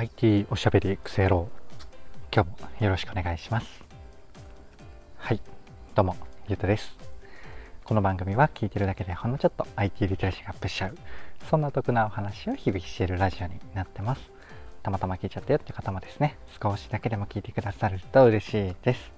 IT おしゃべりクセロ今日もよろしくお願いします。はい。どうもゆうたです。この番組は聞いてるだけでほんのちょっと IT リテラシーがアップしちゃう。そんな得なお話を日々しているラジオになってます。たまたま聞いちゃったよって方もですね少しだけでも聞いてくださると嬉しいです。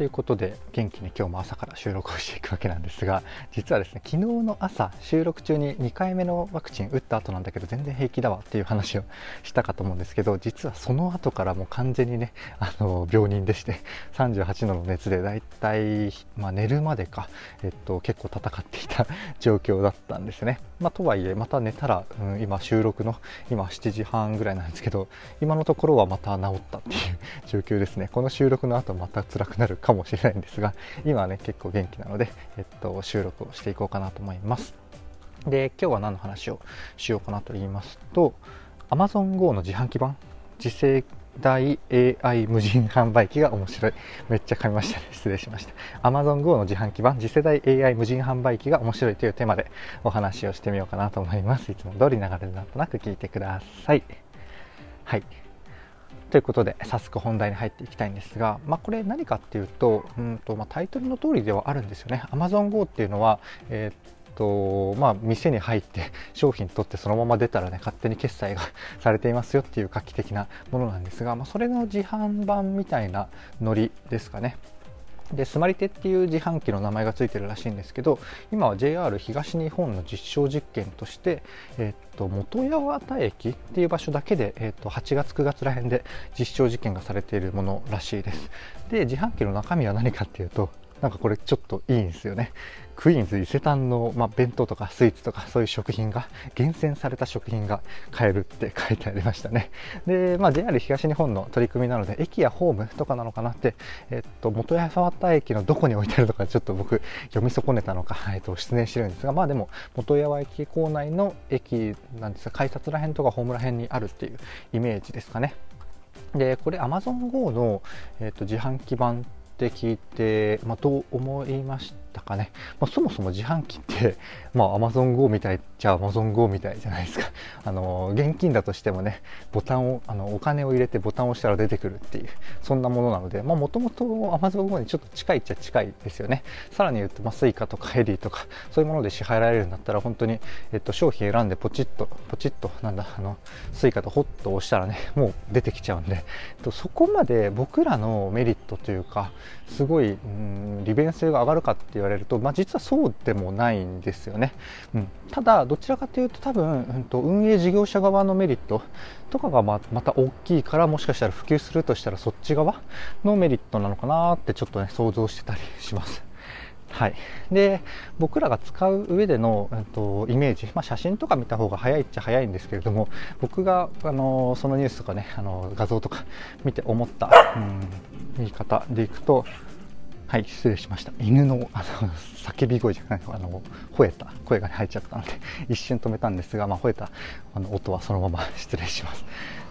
ということで元気に今日も朝から収録をしていくわけなんですが実はですね昨日の朝収録中に2回目のワクチン打った後なんだけど全然平気だわっていう話をしたかと思うんですけど実はその後からもう完全にねあの病人でして38度の熱でだいたい、まあ、寝るまでか、えっと、結構戦っていた状況だったんですね、まあ、とはいえまた寝たら、うん、今収録の今7時半ぐらいなんですけど今のところはまた治ったっていう状況ですね。この収録の後また辛くなるかかもしれないんですが今はね結構元気なので、えっと、収録をしていこうかなと思いますで今日は何の話をしようかなと言いますと Amazon Go の自販機版次世代 AI 無人販売機が面白い。めっちゃ噛みましたね。失礼しました。Amazon Go の自販機版次世代 AI 無人販売機が面白いというテーマでお話をしてみようかなと思います。いつも通り流れるなんとなく聞いてください。はい。ということで早速本題に入っていきたいんですが、まあ、これ何かっていうとうんと、まあ、タイトルの通りではあるんですよね。AmazonGo っていうのは、えーとまあ、店に入って商品取ってそのまま出たらね勝手に決済がされていますよっていう画期的なものなんですが、まあ、それの自販版みたいなノリですかねでスマリテっていう自販機の名前が付いてるらしいんですけど今は JR 東日本の実証実験として、えっと元八幡駅っていう場所だけで、えっと8月9月ら辺で実証実験がされているものらしいです。で自販機の中身は何かっていうとなんかこれちょっといいんですよね。クイーンズ伊勢丹の、まあ、弁当とかスイーツとかそういう食品が厳選された食品が買えるって書いてありましたね。で、まあ、JR 東日本の取り組みなので駅やホームとかなのかなって、えっと、元八幡駅のどこに置いてあるのかちょっと僕読み損ねたのか、えっと、失念してるんですがまあでも元八幡駅構内の駅なんですが改札ら辺とかホームら辺にあるっていうイメージですかね。でこれ AmazonGo の、えーと、自販機版って聞いて、まあ、どう思いましたかね、まあ、そもそも自販機って、まあ、Amazon Go みたいじゃあ Amazon Go みたいじゃないですか。あの現金だとしてもねボタンをあのお金を入れてボタンを押したら出てくるっていうそんなものなのでもともと Amazon Go にちょっと近いっちゃ近いですよね。さらに言うと、まあ、Suica とかヘリーとかそういうもので支払えられるんだったら本当に、えっと、商品選んでポチッとポチッとなんだあの Suica とホッと押したらねもう出てきちゃうんで、えっと、そこまで僕らのメリットというかすごい、うん、利便性が上がるかっていう言われると、まあ、実はそうでもないんですよね、うん、ただどちらかというと多分、うん、と運営事業者側のメリットとかがままた大きいからもしかしたら普及するとしたらそっち側のメリットなのかなってちょっとね想像してたりします。はい、で僕らが使う上での、えっと、イメージ、まあ、写真とか見た方が早いっちゃ早いんですけれども僕があのそのニュースとかねあの画像とか見て思った、うん、言い方でいくとはい失礼しました。犬のあの叫び声じゃないあの吠えた声が、入っちゃったので 一瞬止めたんですが、まあ、吠えたあの音はそのまま失礼します。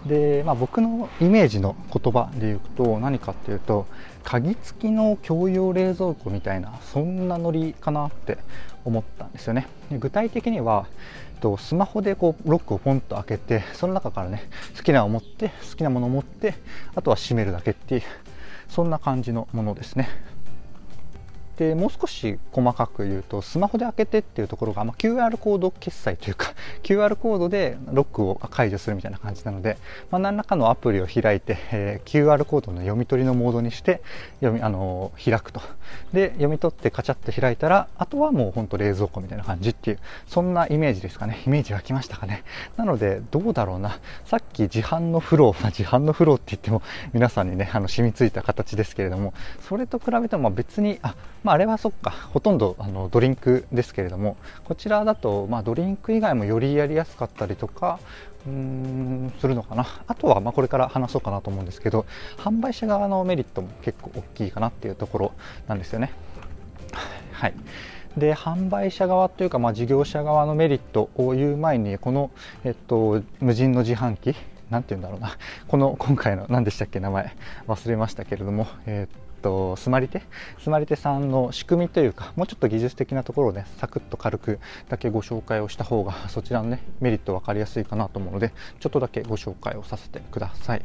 で、まあ、僕のイメージの言葉でいうと何かっていうと鍵付きの共用冷蔵庫みたいなそんなノリかなって思ったんですよね。具体的にはスマホでこうロックをポンと開けてその中からね好きなを持って好きなものを持ってあとは閉めるだけっていうそんな感じのものですね。でもう少し細かく言うとスマホで開けてっていうところが、まあ、QR コード決済というか QR コードでロックを解除するみたいな感じなので、まあ、何らかのアプリを開いて、えー、QR コードの読み取りのモードにして読みあのー、開くと。で読み取ってカチャって開いたらあとはもうほんと冷蔵庫みたいな感じっていうそんなイメージですかね。イメージ湧きましたかね。なのでどうだろうな。さっき自販のフロー、まあ、自販のフローって言っても皆さんにねあの染みついた形ですけれどもそれと比べても別にあまあ、あれはそっかほとんどあのドリンクですけれどもこちらだと、まあ、ドリンク以外もよりやりやすかったりとかうーんするのかな。あとはまこれから話そうかなと思うんですけど販売者側のメリットも結構大きいかなっていうところなんですよね。はい。で販売者側というか、まあ、事業者側のメリットを言う前にこの、えっと、無人の自販機なんて言うんだろうな。この今回の何でしたっけ名前。忘れましたけれども、えー、っと、スマリテスマリテさんの仕組みというか、もうちょっと技術的なところをね、サクッと軽くだけご紹介をした方が、そちらのね、メリット分かりやすいかなと思うので、ちょっとだけご紹介をさせてください。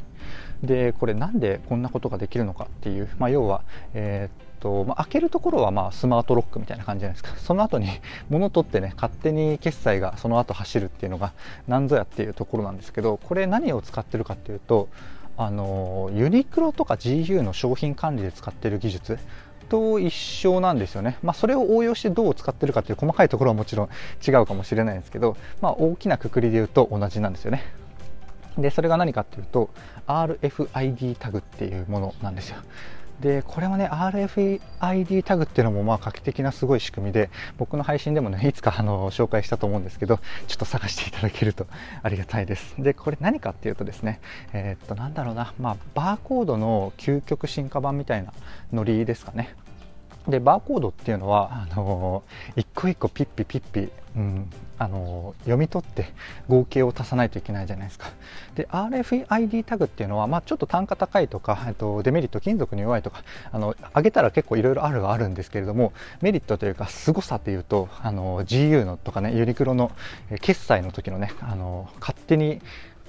で、これなんでこんなことができるのかっていう、まあ、要は、えーとまあ、開けるところはまあスマートロックみたいな感じじゃないですかその後に物取ってね勝手に決済がその後走るっていうのが何ぞやっていうところなんですけどこれ何を使ってるかっていうとあのユニクロとか GU の商品管理で使ってる技術と一緒なんですよね、まあ、それを応用してどう使ってるかっていう細かいところはもちろん違うかもしれないんですけど、まあ、大きなくくりで言うと同じなんですよね。でそれが何かっていうと RFID タグっていうものなんですよ。でこれはね RFID タグっていうのもまあ画期的なすごい仕組みで僕の配信でもねいつかあの紹介したと思うんですけどちょっと探していただけるとありがたいです。でこれ何かっていうとですねえー、っとなんだろうなまあバーコードの究極進化版みたいなノリですかね。でバーコードっていうのはあのー、一個一個ピッピピッピ、うん、あのー、読み取って合計を足さないといけないじゃないですか。で RFID タグっていうのは、まあ、ちょっと単価高いとか、えっと、デメリット金属に弱いとかあの上げたら結構いろいろあるはあるんですけれどもメリットというか凄さというとあの GU のとかねユニクロの決済の時のねあの勝手に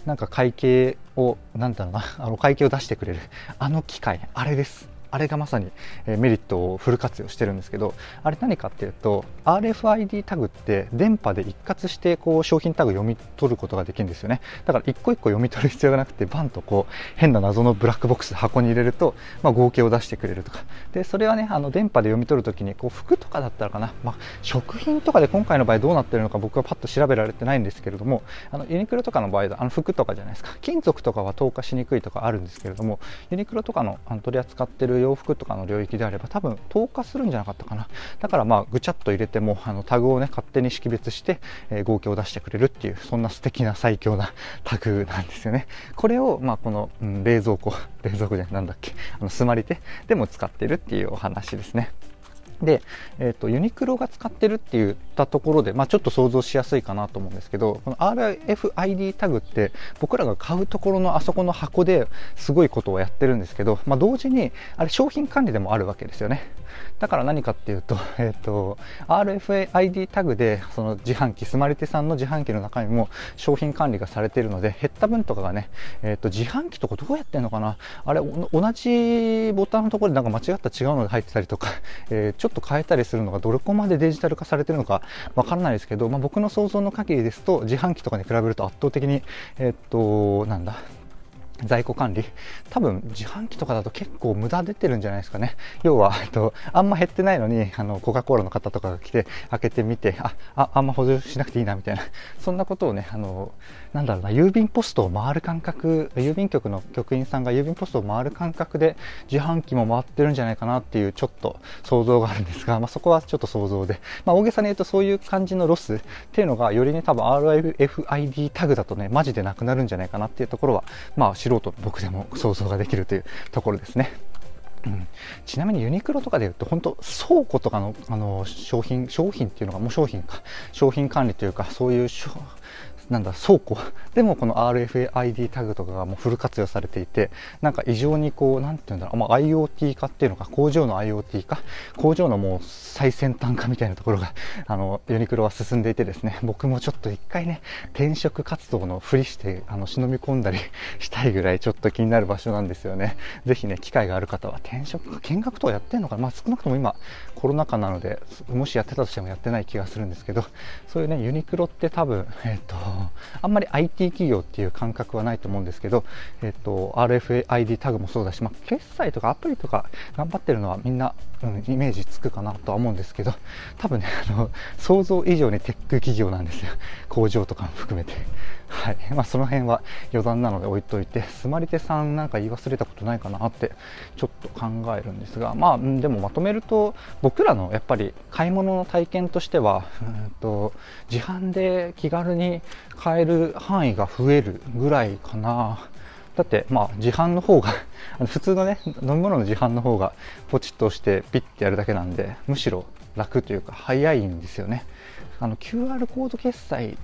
なんか会計をなんだろうなあの会計を出してくれるあの機械あれですあれがまさにメリットをフル活用してるんですけどあれ何かっていうと RFID タグって電波で一括してこう商品タグ読み取ることができるんですよね。だから一個一個読み取る必要がなくてバンとこう変な謎のブラックボックス箱に入れると、まあ、合計を出してくれるとか。でそれはねあの電波で読み取るときにこう服とかだったらかな、まあ、食品とかで今回の場合どうなってるのか僕はパッと調べられてないんですけれどもあのユニクロとかの場合あの服とかじゃないですか。金属とかは透過しにくいとかあるんですけれどもユニクロとかのあの取り扱ってる洋服とかの領域であれば多分透過するんじゃなかったかなだからまあぐちゃっと入れてもあのタグをね勝手に識別して、えー、合計を出してくれるっていうそんな素敵な最強なタグなんですよねこれをまあこの、うん、冷蔵庫冷蔵庫じゃなんだっけあのスマリテでも使ってるっていうお話ですねで、えーと、ユニクロが使ってるって言ったところで、まあ、ちょっと想像しやすいかなと思うんですけどこの RFID タグって僕らが買うところのあそこの箱ですごいことをやってるんですけど、まあ、同時にあれ商品管理でもあるわけですよね。だから何かっていうと,、えーと、RFID タグでその自販機スマリテさんの自販機の中にも商品管理がされているので減った分とかがね、えーと、自販機とかどうやってんのかな。あれ同じボタンのところでなんか間違った違うのが入ってたりとか、えー、ちょっと変えたりするのがどれこまでデジタル化されてるのかわからないですけど、まあ、僕の想像の限りですと自販機とかに比べると圧倒的にえっ、となんだ在庫管理。多分自販機とかだと結構無駄出てるんじゃないですかね。要は、えっと、あんま減ってないのにあのコカ・コーラの方とかが来て開けてみてあああんま補充しなくていいなみたいな。そんなことをねあのなんだろうな郵便ポストを回る感覚郵便局の局員さんが郵便ポストを回る感覚で自販機も回ってるんじゃないかなっていうちょっと想像があるんですが、まあ、そこはちょっと想像で、まあ、大げさに言うとそういう感じのロスっていうのがよりね多分 RFID タグだとねマジでなくなるんじゃないかなっていうところはまあ素人僕でも想像ができるというところですね。うん、ちなみにユニクロとかでいうと本当倉庫とかのあの商品商品っていうのがもう商品か。商品管理というかそういうなんだ倉庫。でもこの RFID タグとかがもうフル活用されていてなんか異常にこうなんていうんだろう、まあ、IoT 化っていうのか工場の IoT 化工場のもう最先端化みたいなところが あのユニクロは進んでいてですね。僕もちょっと一回ね転職活動のふりしてあの忍び込んだりしたいぐらいちょっと気になる場所なんですよね。ぜひね機会がある方は転職見学とかやってんのかな。まあ少なくとも今コロナ禍なのでもしやってたとしてもやってない気がするんですけどそういうねユニクロって多分えっ、ー、とあんまり IT 企業っていう感覚はないと思うんですけど、えっと、RFID タグもそうだし、まあ、決済とかアプリとか頑張ってるのはみんな、うん、イメージつくかなとは思うんですけど、多分ね、あの、想像以上にテック企業なんですよ。工場とかも含めて。はい。まあ、その辺は余談なので置いといて、スマリテさんなんか言い忘れたことないかなってちょっと考えるんですが、まあ、でもまとめると、僕らのやっぱり買い物の体験としては、うんと自販で気軽に買える範囲が増えるぐらいかな。だってまあ自販の方が普通のね飲み物の自販の方がポチッと押してピッてやるだけなんでむしろ楽というか早いんですよねあの QR コード決済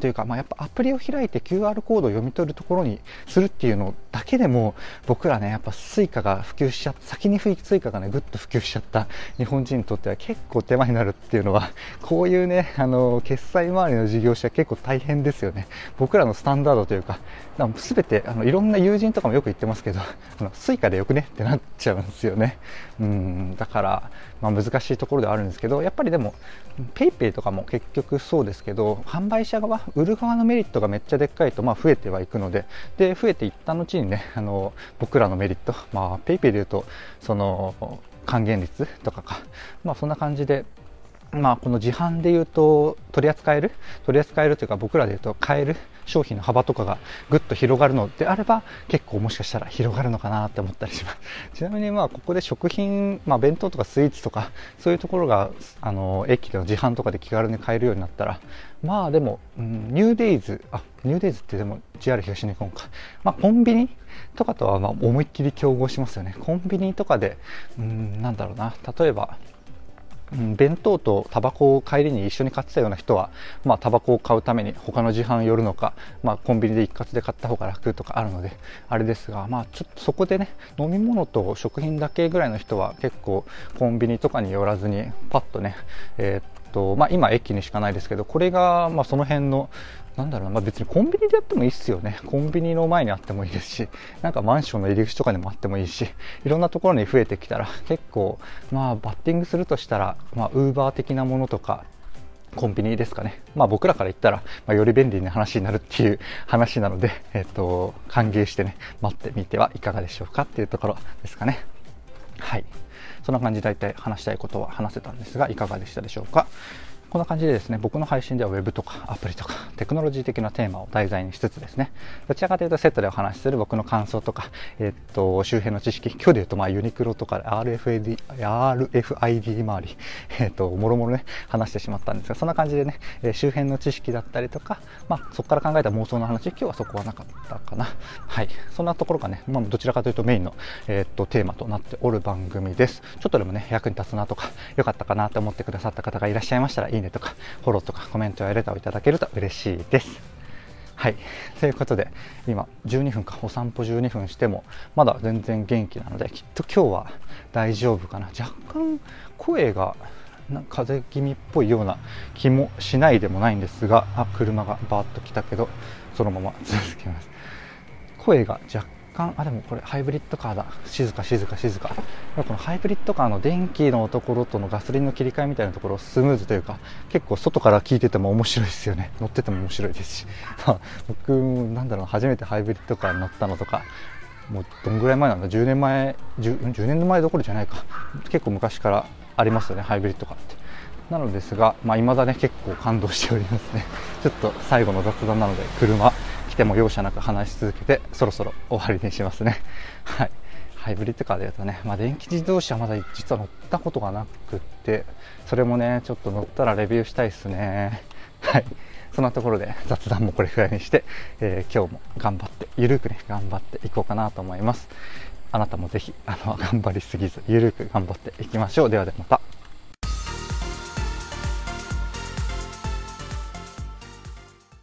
というか、まあ、やっぱアプリを開いて QR コードを読み取るところにするっていうのだけでも僕らねやっぱ Suica が普及しちゃった先に Suica がねぐっと普及しちゃった。日本人にとっては結構手間になるっていうのは こういうねあの決済周りの事業者結構大変ですよね。僕らのスタンダードというかすべてあのいろんな友人とかもよく言ってますけどあの Suica でよくねってなっちゃうんですよね。うんだから、まあ、難しいところではあるんですけどやっぱりでも PayPay とかも結局そうですけど販売者側売る側のメリットがめっちゃでっかいと、まあ、増えてはいくのでで増えていった後にね あの僕らのメリット、まあ、PayPay で言うとその還元率とかか、まあ、そんな感じでまあ、この自販で言うと取り扱える？取り扱えるというか僕らで言うと買える？商品の幅とかがぐっと広がるのであれば結構もしかしたら広がるのかなって思ったりします。ちなみにまあここで食品、まあ、弁当とかスイーツとかそういうところがあの駅の自販とかで気軽に買えるようになったらまあでも、うん、ニューデイズあニューデイズってでも JR 東日本か、まあ、コンビニとかとはま思いっきり競合しますよね。コンビニとかで、うん、なんだろうな。例えばうん、弁当とタバコを帰りに一緒に買ってたような人は、まあ、タバコを買うために他の自販寄るのか、まあ、コンビニで一括で買った方が楽とかあるのであれですが、まあ、ちょっとそこでね飲み物と食品だけぐらいの人は結構コンビニとかに寄らずにパッとね、えーとまあ、今駅にしかないですけどこれがまあその辺のなんだろうな、まあ、別にコンビニでやってもいいっすよね。コンビニの前にあってもいいですし、なんかマンションの入り口とかでもあってもいいし、いろんなところに増えてきたら、結構、まあ、バッティングするとしたら、ウーバー的なものとか、コンビニですかね。まあ僕らから言ったら、まあ、より便利な話になるっていう 話なので、えっ、と、歓迎してね、待ってみてはいかがでしょうかっていうところですかね。はい。そんな感じで大体話したいことは話せたんですが、いかがでしたでしょうか？こんな感じでですね、僕の配信では Web とかアプリとかテクノロジー的なテーマを題材にしつつですね、どちらかというとセットでお話しする僕の感想とか、えっと、周辺の知識、今日で言うとまあユニクロとか RFID、RFID 周り、えっと、もろもろね、話してしまったんですが、そんな感じでね、え周辺の知識だったりとか、まあ、そこから考えた妄想の話、今日はそこはなかったかな。はい。そんなところがね、まあ、どちらかというとメインの、えっと、テーマとなっておる番組です。ちょっとでもね、役に立つなとか、良かったかなと思ってくださった方がいらっしゃいましたら、いいねとか、フォローとかコメントやレターをいただけると嬉しいです。はい。ということで、今、12分か、お散歩12分しても、まだ全然元気なので、きっと今日は大丈夫かな。若干、声が、な風邪気味っぽいような気もしないでもないんですが、あ、車がバーッと来たけど、そのまま続けます。声が若干あでもこれハイブリッドカーだ。静か静か静か。このハイブリッドカーの電気のところとのガソリンの切り替えみたいなところスムーズというか結構外から聞いてても面白いですよね。乗ってても面白いですし、まあ、僕なんだろう初めてハイブリッドカーに乗ったのとかもうどんぐらい前なんだ？10年前 10, 10年前どころじゃないか。結構昔からありますよねハイブリッドカーって。なのですが、まあ、未だね結構感動しておりますね。ちょっと最後の雑談なので車。ても容赦なく話し続けてそろそろ終わりにしますね。はい。ハイブリッドカーで言うとね、まあ、電気自動車まだ実は乗ったことがなくってそれもねちょっと乗ったらレビューしたいですね。はい。そんなところで雑談もこれくらいにして、えー、今日も頑張ってゆるくね頑張っていこうかなと思います。あなたもぜひあの頑張りすぎずゆるく頑張っていきましょう。ではではまた。